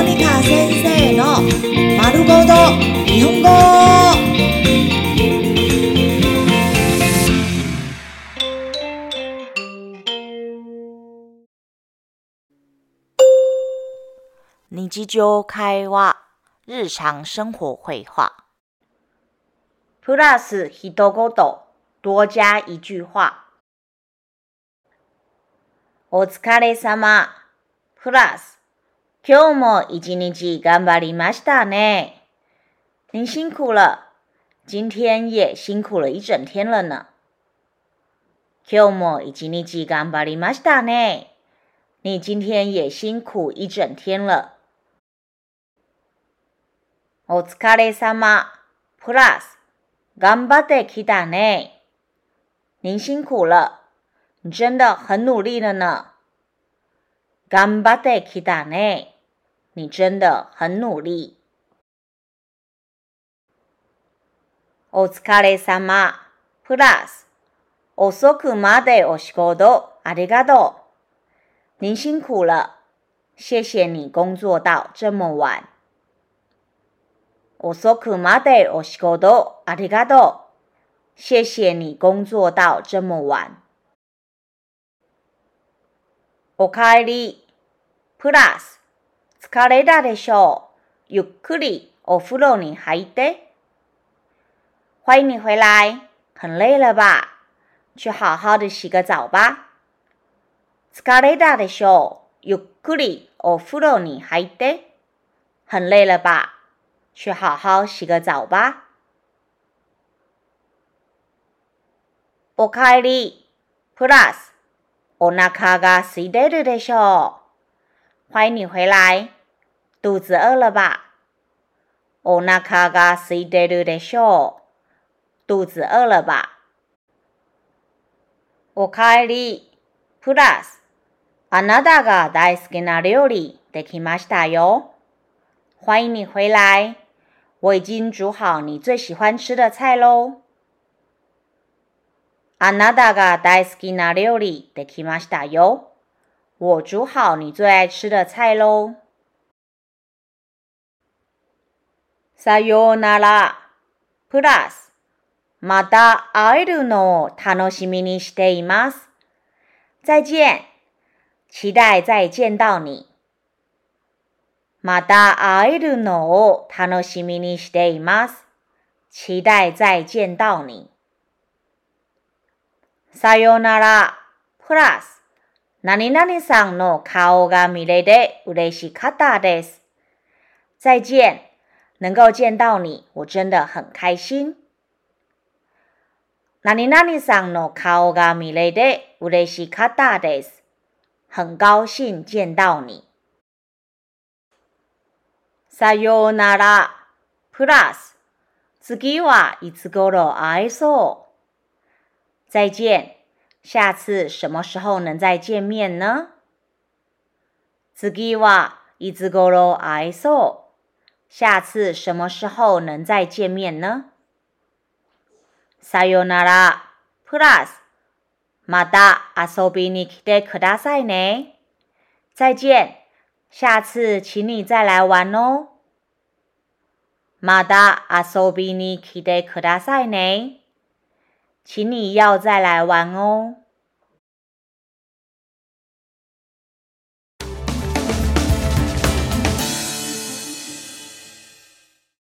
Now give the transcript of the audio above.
モニカ先生の丸ごと日本語。日常会話、日常生活会話。プラス一言、多加一句話。お疲れ様。プラス、今日も一日頑張りましたね。您辛苦了。今天也辛苦了一整天了呢。今日も一日頑張りましたね。你今天也辛苦一整天了。お疲れ様。プラス、頑張ってきたね。您辛苦了。你真的很努力了呢。 頑張ってきたね。你真的很努力。お疲れ様。プラス、遅くまでお仕事ありがとう。您辛苦了。谢谢你工作到这么晚。遅くまでお仕事ありがとう。谢谢你工作到这么晚。おかえり。プラス、疲れたでしょう。ゆっくりお風呂に入って。欢迎你回来，很累了吧？去好好的洗个澡吧。疲れたでしょう。ゆっくりお風呂に入って。很累了吧？去好好洗个澡吧。おかえり。プラス、お腹が空いてるでしょう。欢迎你回来，肚子饿了吧？お腹が空いてるでしょう。肚子饿了吧？おかえり。プラス、あなたが大好きな料理できましたよ。欢迎你回来，我已经煮好你最喜欢吃的菜喽。 あなたが大好きな料理できましたよ。我煮好你最爱吃的菜喽。さようなら。プラス、また会えるのを楽しみにしています。再见，期待再见到你。また会えるのを楽しみにしています。期待再见到你。さよなら。プラス、何々さんの顔が見れて嬉しかったです。再见，能够见到你，我真的很开心。何々さんの顔が見れて嬉しかったです。很高兴见到你。さようなら。プラス、次はいつ頃会えそう？再见，下次什么时候能再见面呢？次はいつ頃会えそう。下次什么时候能再见面呢？さよなら。プラス、また遊びに来てくださいね。再见，下次请你再来玩哦。また遊びに来てくださいね。 请你要再来玩哦。